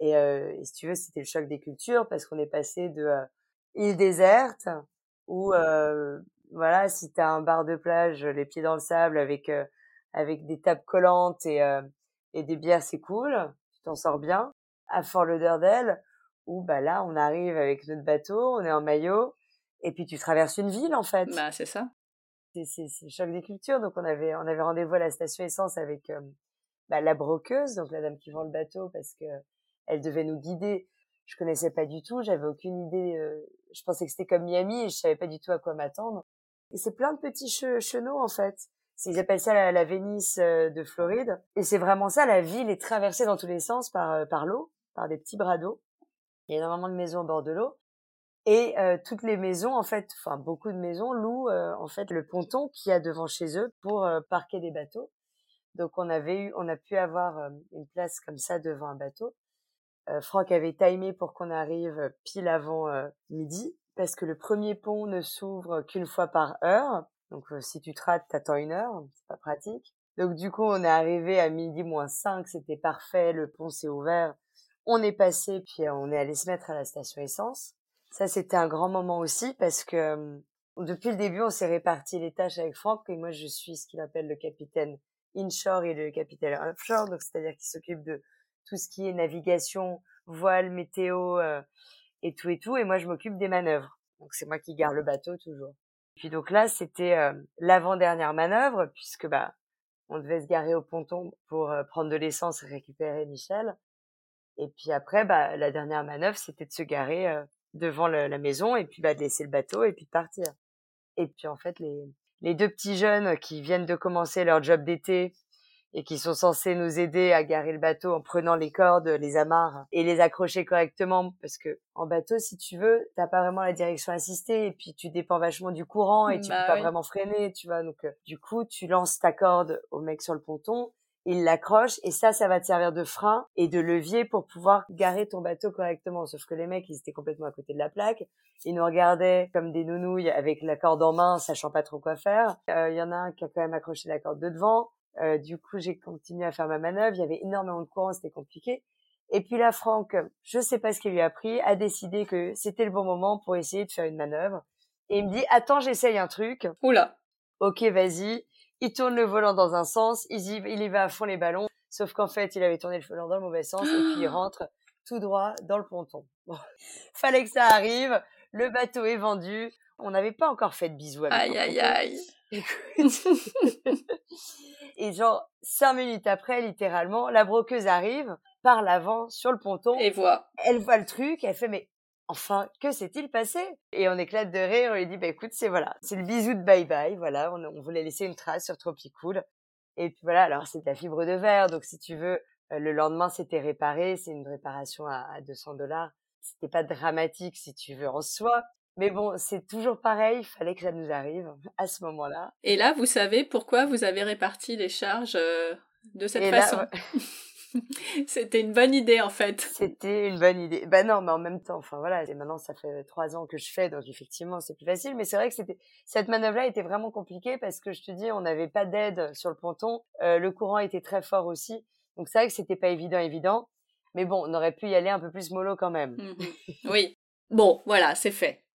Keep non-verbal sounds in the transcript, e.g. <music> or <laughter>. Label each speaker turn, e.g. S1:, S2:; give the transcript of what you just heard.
S1: Et, si tu veux, c'était le choc des cultures parce qu'on est passé de île déserte où voilà, si tu as un bar de plage, les pieds dans le sable avec avec des tables collantes et et des bières, c'est cool, tu t'en sors bien. À Fort Lauderdale, où bah là, on arrive avec notre bateau, on est en maillot, et puis tu traverses une ville en fait.
S2: Bah c'est ça.
S1: C'est le choc des cultures. Donc on avait on avait rendez-vous à la station essence avec bah, la broqueuse, donc la dame qui vend le bateau, parce que elle devait nous guider. Je connaissais pas du tout, j'avais aucune idée. je pensais que c'était comme Miami et je savais pas du tout à quoi m'attendre. Et c'est plein de petits chenaux en fait. Ils appellent ça la, la Vénice de Floride. Et c'est vraiment ça, la ville est traversée dans tous les sens par, par l'eau, par des petits bras d'eau. Il y a énormément de maisons au bord de l'eau. Et toutes les maisons, en fait, enfin beaucoup de maisons louent en fait le ponton qu'il y a devant chez eux pour parquer des bateaux. Donc on avait eu, on a pu avoir une place comme ça devant un bateau. Franck avait timé pour qu'on arrive pile avant midi parce que le premier pont ne s'ouvre qu'une fois par heure. Donc si tu te rates, t'attends une heure, c'est pas pratique. Donc du coup, on est arrivé à midi moins 5, c'était parfait, le pont s'est ouvert. On est passé, puis on est allé se mettre à la station essence. Ça, c'était un grand moment aussi parce que depuis le début, on s'est réparti les tâches avec Franck et moi, je suis ce qu'il appelle le capitaine inshore et le capitaine offshore, donc c'est-à-dire qu'il s'occupe de tout ce qui est navigation, voile, météo et tout et tout, et moi, je m'occupe des manœuvres. Donc c'est moi qui garde le bateau toujours. Puis donc là, c'était l'avant-dernière manœuvre, puisque bah on devait se garer au ponton pour prendre de l'essence et récupérer Michel. Et puis après, bah la dernière manœuvre, c'était de se garer devant la maison et puis bah de laisser le bateau et puis de partir. Et puis en fait, les les deux petits jeunes qui viennent de commencer leur job d'été et qui sont censés nous aider à garer le bateau en prenant les cordes, les amarres et les accrocher correctement parce que en bateau si tu veux, t'as pas vraiment la direction assistée et puis tu dépends vachement du courant et tu bah peux pas vraiment freiner, tu vois. Donc euh, du coup, tu lances ta corde au mec sur le ponton il l'accroche et ça, ça va te servir de frein et de levier pour pouvoir garer ton bateau correctement. Sauf que les mecs, ils étaient complètement à côté de la plaque. Ils nous regardaient comme des nounouilles avec la corde en main, sachant pas trop quoi faire. Il euh, y en a un qui a quand même accroché la corde de devant. Euh, du coup, j'ai continué à faire ma manœuvre. Il y avait énormément de courant, c'était compliqué. Et puis là, Franck, je sais pas ce qu'il lui a pris, a décidé que c'était le bon moment pour essayer de faire une manœuvre. Et il me dit, attends, j'essaye un truc.
S2: Oula.
S1: Ok, vas-y. Il tourne le volant dans un sens, il y, il y va à fond les ballons. Sauf qu'en fait, il avait tourné le volant dans le mauvais sens et puis il <gasps> rentre tout droit dans le ponton. Bon. <laughs> Fallait que ça arrive. Le bateau est vendu. On n'avait pas encore fait de bisous avec
S2: Aïe, aïe, aïe. <laughs> <laughs>
S1: et genre, cinq minutes après, littéralement, la broqueuse arrive par l'avant sur le ponton.
S2: Et voit.
S1: Elle voit le truc, elle fait, mais enfin, que s'est-il passé? Et on éclate de rire, on lui dit, bah écoute, c'est voilà, c'est le bisou de bye bye, voilà, on, voulait laisser une trace sur Tropicool. Et puis voilà, alors c'est de la fibre de verre, donc si tu veux, euh, le lendemain c'était réparé, c'est une réparation à, à 200 dollars. C'était pas dramatique si tu veux en soi, mais bon, c'est toujours pareil, il fallait que ça nous arrive à ce moment-là.
S2: Et là, vous savez pourquoi vous avez réparti les charges euh, de cette façon <laughs> C'était une bonne idée en fait.
S1: C'était une bonne idée. Bah non, mais en même temps, enfin voilà, maintenant ça fait trois ans que je fais, donc effectivement c'est plus facile. Mais c'est vrai que c'était cette manœuvre-là était vraiment compliquée parce que je te dis, on n'avait pas d'aide sur le ponton, euh, le courant était très fort aussi, donc c'est vrai que c'était pas évident, évident. Mais bon, on aurait pu y aller un peu plus mollo quand même.
S2: Mmh oui. Bon, voilà, c'est fait.